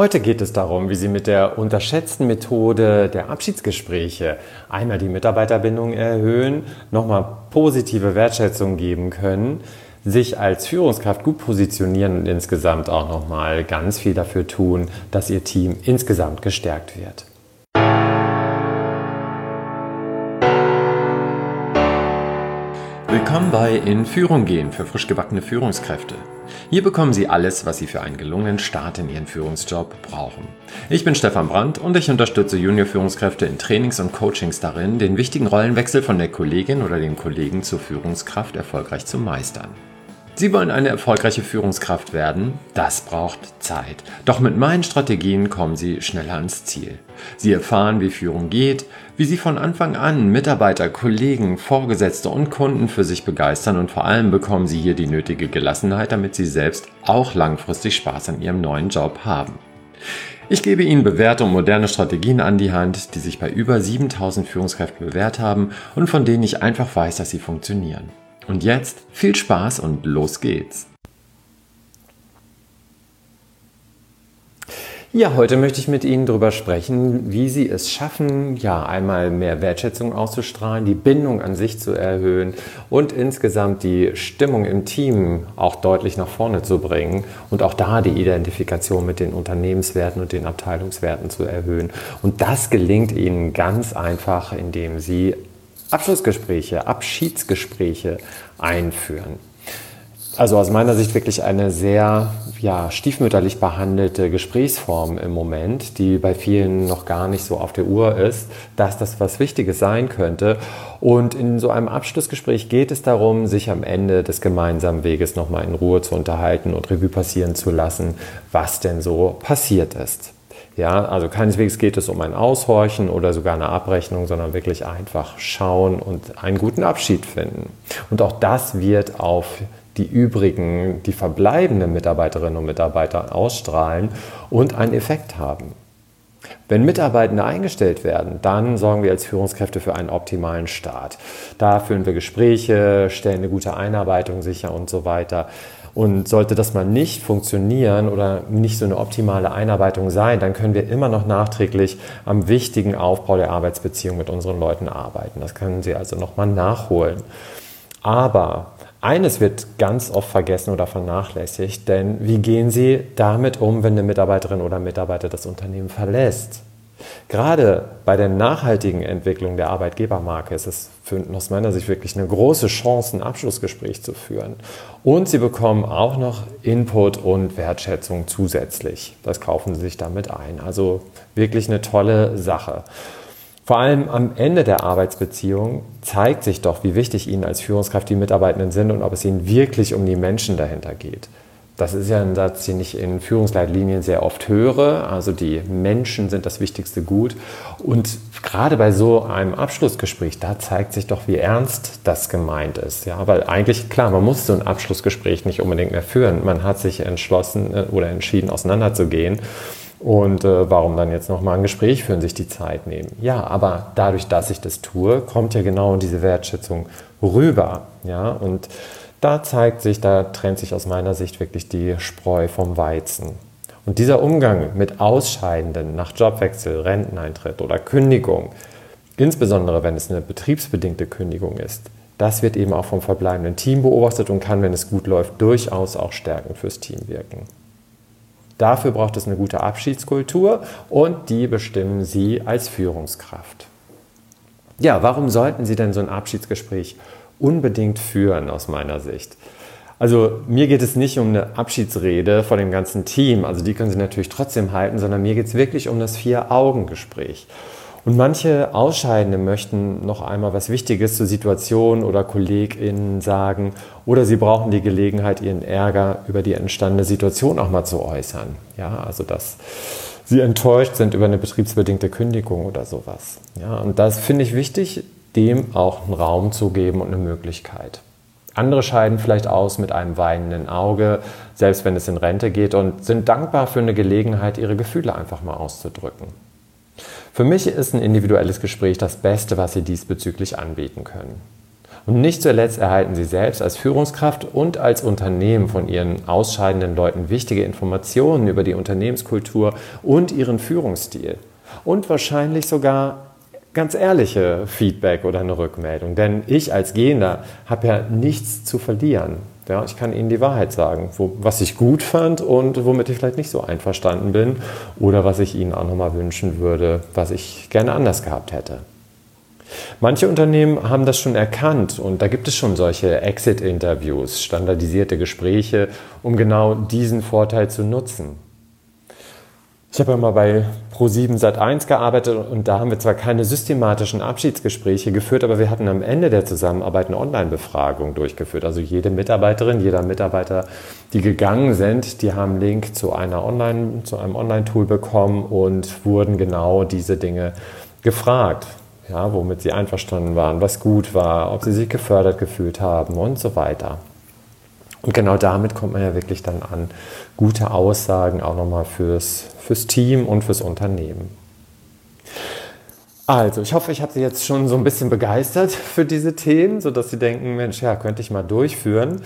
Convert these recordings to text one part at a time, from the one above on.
Heute geht es darum, wie Sie mit der unterschätzten Methode der Abschiedsgespräche einmal die Mitarbeiterbindung erhöhen, nochmal positive Wertschätzung geben können, sich als Führungskraft gut positionieren und insgesamt auch nochmal ganz viel dafür tun, dass Ihr Team insgesamt gestärkt wird. Willkommen bei In Führung gehen für frisch gebackene Führungskräfte. Hier bekommen Sie alles, was Sie für einen gelungenen Start in Ihren Führungsjob brauchen. Ich bin Stefan Brandt und ich unterstütze Junior-Führungskräfte in Trainings und Coachings darin, den wichtigen Rollenwechsel von der Kollegin oder dem Kollegen zur Führungskraft erfolgreich zu meistern. Sie wollen eine erfolgreiche Führungskraft werden? Das braucht Zeit. Doch mit meinen Strategien kommen Sie schneller ans Ziel. Sie erfahren, wie Führung geht, wie Sie von Anfang an Mitarbeiter, Kollegen, Vorgesetzte und Kunden für sich begeistern und vor allem bekommen Sie hier die nötige Gelassenheit, damit Sie selbst auch langfristig Spaß an Ihrem neuen Job haben. Ich gebe Ihnen bewährte und moderne Strategien an die Hand, die sich bei über 7000 Führungskräften bewährt haben und von denen ich einfach weiß, dass sie funktionieren. Und jetzt viel Spaß und los geht's. Ja, heute möchte ich mit Ihnen darüber sprechen, wie Sie es schaffen, ja, einmal mehr Wertschätzung auszustrahlen, die Bindung an sich zu erhöhen und insgesamt die Stimmung im Team auch deutlich nach vorne zu bringen und auch da die Identifikation mit den Unternehmenswerten und den Abteilungswerten zu erhöhen. Und das gelingt Ihnen ganz einfach, indem Sie Abschlussgespräche, Abschiedsgespräche einführen. Also aus meiner Sicht wirklich eine sehr ja, stiefmütterlich behandelte Gesprächsform im Moment, die bei vielen noch gar nicht so auf der Uhr ist, dass das was Wichtiges sein könnte. Und in so einem Abschlussgespräch geht es darum, sich am Ende des gemeinsamen Weges nochmal in Ruhe zu unterhalten und Revue passieren zu lassen, was denn so passiert ist. Ja, also keineswegs geht es um ein Aushorchen oder sogar eine Abrechnung, sondern wirklich einfach schauen und einen guten Abschied finden. Und auch das wird auf die übrigen, die verbleibenden Mitarbeiterinnen und Mitarbeiter ausstrahlen und einen Effekt haben. Wenn Mitarbeitende eingestellt werden, dann sorgen wir als Führungskräfte für einen optimalen Start. Da führen wir Gespräche, stellen eine gute Einarbeitung sicher und so weiter. Und sollte das mal nicht funktionieren oder nicht so eine optimale Einarbeitung sein, dann können wir immer noch nachträglich am wichtigen Aufbau der Arbeitsbeziehung mit unseren Leuten arbeiten. Das können Sie also nochmal nachholen. Aber eines wird ganz oft vergessen oder vernachlässigt, denn wie gehen Sie damit um, wenn eine Mitarbeiterin oder Mitarbeiter das Unternehmen verlässt? Gerade bei der nachhaltigen Entwicklung der Arbeitgebermarke ist es für, aus meiner Sicht wirklich eine große Chance, ein Abschlussgespräch zu führen. Und Sie bekommen auch noch Input und Wertschätzung zusätzlich. Das kaufen Sie sich damit ein. Also wirklich eine tolle Sache. Vor allem am Ende der Arbeitsbeziehung zeigt sich doch, wie wichtig Ihnen als Führungskraft die Mitarbeitenden sind und ob es Ihnen wirklich um die Menschen dahinter geht. Das ist ja ein Satz, den ich in Führungsleitlinien sehr oft höre. Also die Menschen sind das wichtigste Gut. Und gerade bei so einem Abschlussgespräch, da zeigt sich doch, wie ernst das gemeint ist. Ja, weil eigentlich, klar, man muss so ein Abschlussgespräch nicht unbedingt mehr führen. Man hat sich entschlossen äh, oder entschieden, auseinanderzugehen. Und äh, warum dann jetzt nochmal ein Gespräch führen, sich die Zeit nehmen? Ja, aber dadurch, dass ich das tue, kommt ja genau diese Wertschätzung rüber. Ja, und da zeigt sich, da trennt sich aus meiner Sicht wirklich die Spreu vom Weizen. Und dieser Umgang mit Ausscheidenden nach Jobwechsel, Renteneintritt oder Kündigung, insbesondere wenn es eine betriebsbedingte Kündigung ist, das wird eben auch vom verbleibenden Team beobachtet und kann, wenn es gut läuft, durchaus auch stärkend fürs Team wirken. Dafür braucht es eine gute Abschiedskultur und die bestimmen Sie als Führungskraft. Ja, warum sollten Sie denn so ein Abschiedsgespräch unbedingt führen aus meiner Sicht. Also mir geht es nicht um eine Abschiedsrede vor dem ganzen Team, also die können Sie natürlich trotzdem halten, sondern mir geht es wirklich um das Vier-Augen-Gespräch. Und manche Ausscheidende möchten noch einmal was Wichtiges zur Situation oder KollegInnen sagen oder sie brauchen die Gelegenheit, ihren Ärger über die entstandene Situation auch mal zu äußern. Ja, also dass sie enttäuscht sind über eine betriebsbedingte Kündigung oder sowas. Ja, und das finde ich wichtig, dem auch einen Raum zu geben und eine Möglichkeit. Andere scheiden vielleicht aus mit einem weinenden Auge, selbst wenn es in Rente geht, und sind dankbar für eine Gelegenheit, ihre Gefühle einfach mal auszudrücken. Für mich ist ein individuelles Gespräch das Beste, was Sie diesbezüglich anbieten können. Und nicht zuletzt erhalten Sie selbst als Führungskraft und als Unternehmen von Ihren ausscheidenden Leuten wichtige Informationen über die Unternehmenskultur und Ihren Führungsstil. Und wahrscheinlich sogar ganz ehrliche Feedback oder eine Rückmeldung. Denn ich als Gehender habe ja nichts zu verlieren. Ja, ich kann Ihnen die Wahrheit sagen, wo, was ich gut fand und womit ich vielleicht nicht so einverstanden bin oder was ich Ihnen auch nochmal wünschen würde, was ich gerne anders gehabt hätte. Manche Unternehmen haben das schon erkannt und da gibt es schon solche Exit-Interviews, standardisierte Gespräche, um genau diesen Vorteil zu nutzen. Ich habe ja mal bei Pro7 Sat1 gearbeitet und da haben wir zwar keine systematischen Abschiedsgespräche geführt, aber wir hatten am Ende der Zusammenarbeit eine Online-Befragung durchgeführt. Also jede Mitarbeiterin, jeder Mitarbeiter, die gegangen sind, die haben einen Link zu, einer Online, zu einem Online-Tool bekommen und wurden genau diese Dinge gefragt. Ja, womit sie einverstanden waren, was gut war, ob sie sich gefördert gefühlt haben und so weiter. Und genau damit kommt man ja wirklich dann an gute Aussagen auch nochmal fürs, fürs Team und fürs Unternehmen. Also, ich hoffe, ich habe Sie jetzt schon so ein bisschen begeistert für diese Themen, sodass Sie denken, Mensch, ja, könnte ich mal durchführen.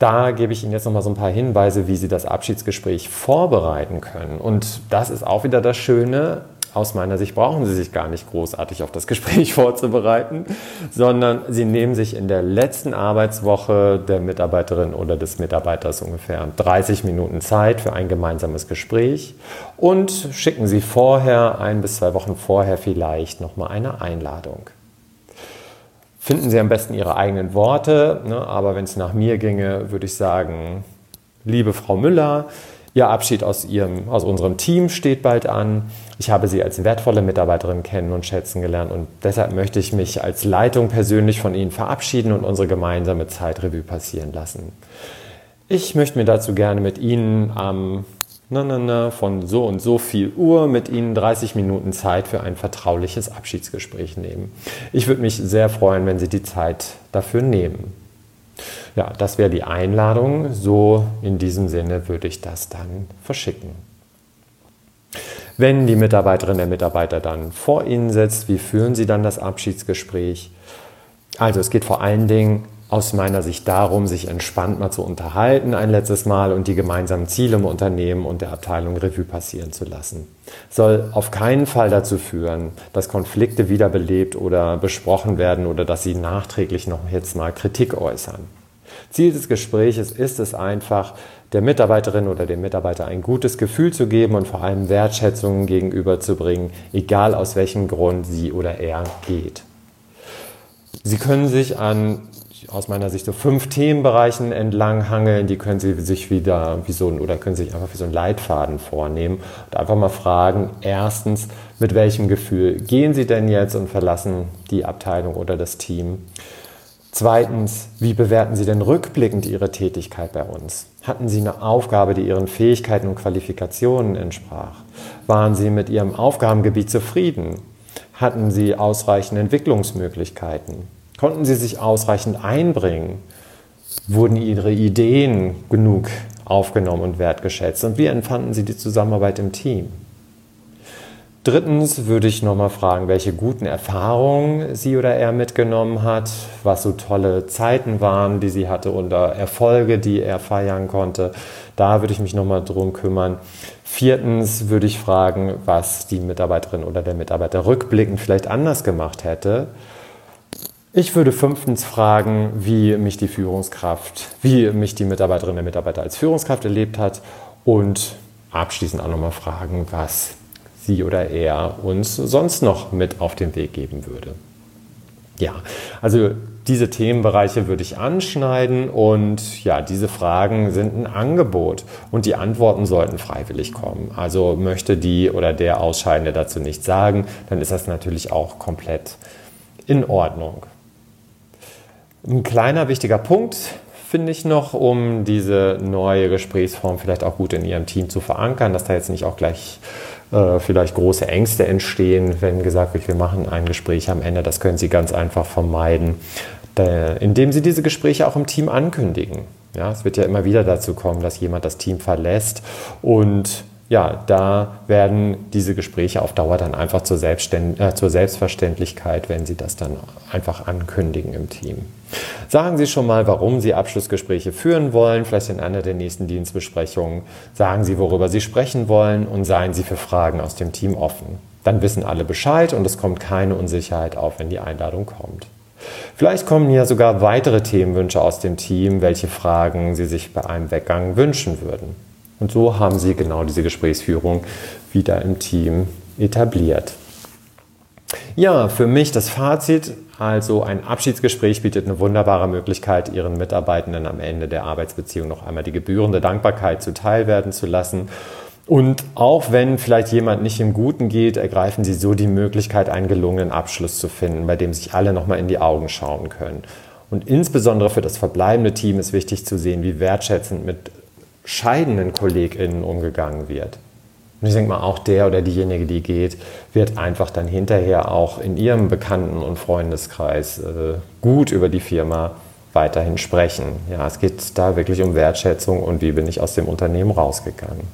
Da gebe ich Ihnen jetzt nochmal so ein paar Hinweise, wie Sie das Abschiedsgespräch vorbereiten können. Und das ist auch wieder das Schöne aus meiner Sicht brauchen Sie sich gar nicht großartig auf das Gespräch vorzubereiten, sondern Sie nehmen sich in der letzten Arbeitswoche der Mitarbeiterin oder des Mitarbeiters ungefähr 30 Minuten Zeit für ein gemeinsames Gespräch und schicken Sie vorher, ein bis zwei Wochen vorher vielleicht nochmal eine Einladung. Finden Sie am besten Ihre eigenen Worte, ne, aber wenn es nach mir ginge, würde ich sagen, liebe Frau Müller, Ihr Abschied aus, ihrem, aus unserem Team steht bald an. Ich habe Sie als wertvolle Mitarbeiterin kennen und schätzen gelernt und deshalb möchte ich mich als Leitung persönlich von Ihnen verabschieden und unsere gemeinsame Zeitrevue passieren lassen. Ich möchte mir dazu gerne mit Ihnen am na, na, na, von so und so viel Uhr mit Ihnen 30 Minuten Zeit für ein vertrauliches Abschiedsgespräch nehmen. Ich würde mich sehr freuen, wenn Sie die Zeit dafür nehmen. Ja, das wäre die Einladung. So in diesem Sinne würde ich das dann verschicken. Wenn die Mitarbeiterin der Mitarbeiter dann vor Ihnen sitzt, wie führen Sie dann das Abschiedsgespräch? Also es geht vor allen Dingen aus meiner Sicht darum, sich entspannt mal zu unterhalten ein letztes Mal und die gemeinsamen Ziele im Unternehmen und der Abteilung Revue passieren zu lassen. Soll auf keinen Fall dazu führen, dass Konflikte wiederbelebt oder besprochen werden oder dass Sie nachträglich noch jetzt mal Kritik äußern. Ziel des Gespräches ist es einfach, der Mitarbeiterin oder dem Mitarbeiter ein gutes Gefühl zu geben und vor allem Wertschätzung gegenüberzubringen, egal aus welchem Grund sie oder er geht. Sie können sich an aus meiner Sicht so fünf Themenbereichen entlang hangeln, die können Sie sich wieder wie so oder können Sie sich einfach wie so einen Leitfaden vornehmen und einfach mal fragen, erstens, mit welchem Gefühl gehen Sie denn jetzt und verlassen die Abteilung oder das Team? Zweitens, wie bewerten Sie denn rückblickend Ihre Tätigkeit bei uns? Hatten Sie eine Aufgabe, die Ihren Fähigkeiten und Qualifikationen entsprach? Waren Sie mit Ihrem Aufgabengebiet zufrieden? Hatten Sie ausreichend Entwicklungsmöglichkeiten? Konnten Sie sich ausreichend einbringen? Wurden Ihre Ideen genug aufgenommen und wertgeschätzt? Und wie empfanden Sie die Zusammenarbeit im Team? Drittens würde ich nochmal fragen, welche guten Erfahrungen sie oder er mitgenommen hat, was so tolle Zeiten waren, die sie hatte oder Erfolge, die er feiern konnte. Da würde ich mich nochmal drum kümmern. Viertens würde ich fragen, was die Mitarbeiterin oder der Mitarbeiter rückblickend vielleicht anders gemacht hätte. Ich würde fünftens fragen, wie mich die Führungskraft, wie mich die Mitarbeiterin der Mitarbeiter als Führungskraft erlebt hat und abschließend auch nochmal fragen, was sie oder er uns sonst noch mit auf den Weg geben würde. Ja, also diese Themenbereiche würde ich anschneiden und ja, diese Fragen sind ein Angebot und die Antworten sollten freiwillig kommen. Also möchte die oder der Ausscheidende dazu nichts sagen, dann ist das natürlich auch komplett in Ordnung. Ein kleiner wichtiger Punkt finde ich noch, um diese neue Gesprächsform vielleicht auch gut in Ihrem Team zu verankern, dass da jetzt nicht auch gleich äh, vielleicht große Ängste entstehen, wenn gesagt wird, wir machen ein Gespräch am Ende. Das können Sie ganz einfach vermeiden, indem Sie diese Gespräche auch im Team ankündigen. Ja, es wird ja immer wieder dazu kommen, dass jemand das Team verlässt und ja, da werden diese Gespräche auf Dauer dann einfach zur, Selbstständ äh, zur Selbstverständlichkeit, wenn Sie das dann einfach ankündigen im Team. Sagen Sie schon mal, warum Sie Abschlussgespräche führen wollen, vielleicht in einer der nächsten Dienstbesprechungen. Sagen Sie, worüber Sie sprechen wollen und seien Sie für Fragen aus dem Team offen. Dann wissen alle Bescheid und es kommt keine Unsicherheit auf, wenn die Einladung kommt. Vielleicht kommen ja sogar weitere Themenwünsche aus dem Team, welche Fragen Sie sich bei einem Weggang wünschen würden. Und so haben Sie genau diese Gesprächsführung wieder im Team etabliert. Ja, für mich das Fazit. Also ein Abschiedsgespräch bietet eine wunderbare Möglichkeit, Ihren Mitarbeitenden am Ende der Arbeitsbeziehung noch einmal die gebührende Dankbarkeit zuteilwerden zu lassen. Und auch wenn vielleicht jemand nicht im Guten geht, ergreifen Sie so die Möglichkeit, einen gelungenen Abschluss zu finden, bei dem sich alle nochmal in die Augen schauen können. Und insbesondere für das verbleibende Team ist wichtig zu sehen, wie wertschätzend mit scheidenden KollegInnen umgegangen wird. Und ich denke mal, auch der oder diejenige, die geht, wird einfach dann hinterher auch in ihrem Bekannten- und Freundeskreis äh, gut über die Firma weiterhin sprechen. Ja, es geht da wirklich um Wertschätzung und wie bin ich aus dem Unternehmen rausgegangen.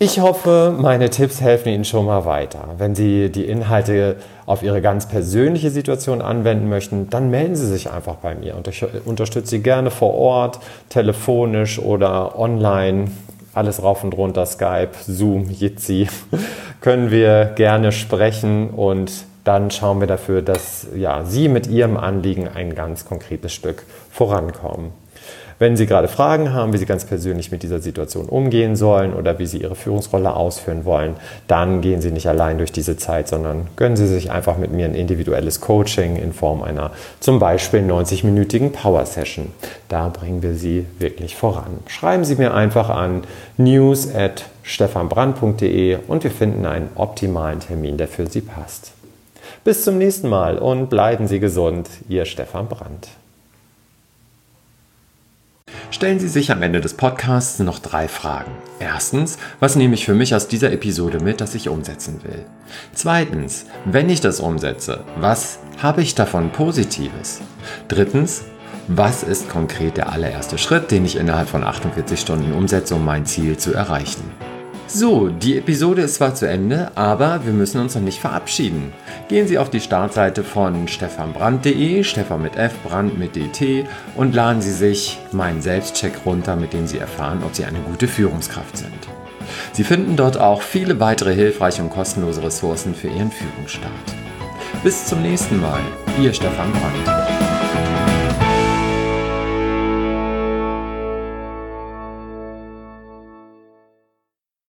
Ich hoffe, meine Tipps helfen Ihnen schon mal weiter. Wenn Sie die Inhalte auf Ihre ganz persönliche Situation anwenden möchten, dann melden Sie sich einfach bei mir und ich unterstütze Sie gerne vor Ort, telefonisch oder online alles rauf und runter, Skype, Zoom, Jitsi, können wir gerne sprechen und dann schauen wir dafür, dass ja, Sie mit Ihrem Anliegen ein ganz konkretes Stück vorankommen. Wenn Sie gerade Fragen haben, wie Sie ganz persönlich mit dieser Situation umgehen sollen oder wie Sie Ihre Führungsrolle ausführen wollen, dann gehen Sie nicht allein durch diese Zeit, sondern gönnen Sie sich einfach mit mir ein individuelles Coaching in Form einer zum Beispiel 90-minütigen Power Session. Da bringen wir Sie wirklich voran. Schreiben Sie mir einfach an news at stefanbrand.de und wir finden einen optimalen Termin, der für Sie passt. Bis zum nächsten Mal und bleiben Sie gesund, Ihr Stefan Brandt. Stellen Sie sich am Ende des Podcasts noch drei Fragen. Erstens, was nehme ich für mich aus dieser Episode mit, das ich umsetzen will? Zweitens, wenn ich das umsetze, was habe ich davon Positives? Drittens, was ist konkret der allererste Schritt, den ich innerhalb von 48 Stunden umsetze, um mein Ziel zu erreichen? So, die Episode ist zwar zu Ende, aber wir müssen uns noch nicht verabschieden. Gehen Sie auf die Startseite von stefanbrand.de, Stefan mit F, Brand mit DT und laden Sie sich meinen Selbstcheck runter, mit dem Sie erfahren, ob Sie eine gute Führungskraft sind. Sie finden dort auch viele weitere hilfreiche und kostenlose Ressourcen für Ihren Führungsstart. Bis zum nächsten Mal, Ihr Stefan Brandt.